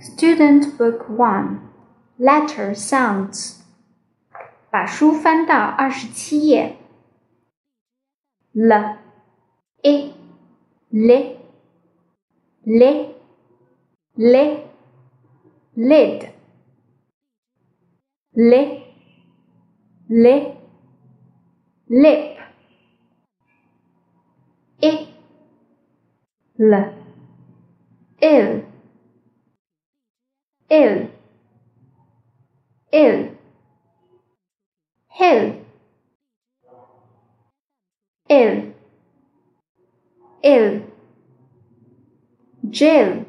Student Book One Letter Sounds，把书翻到二十七页。l i li li li lid li li lip i l ill ill ill hill ill ill jail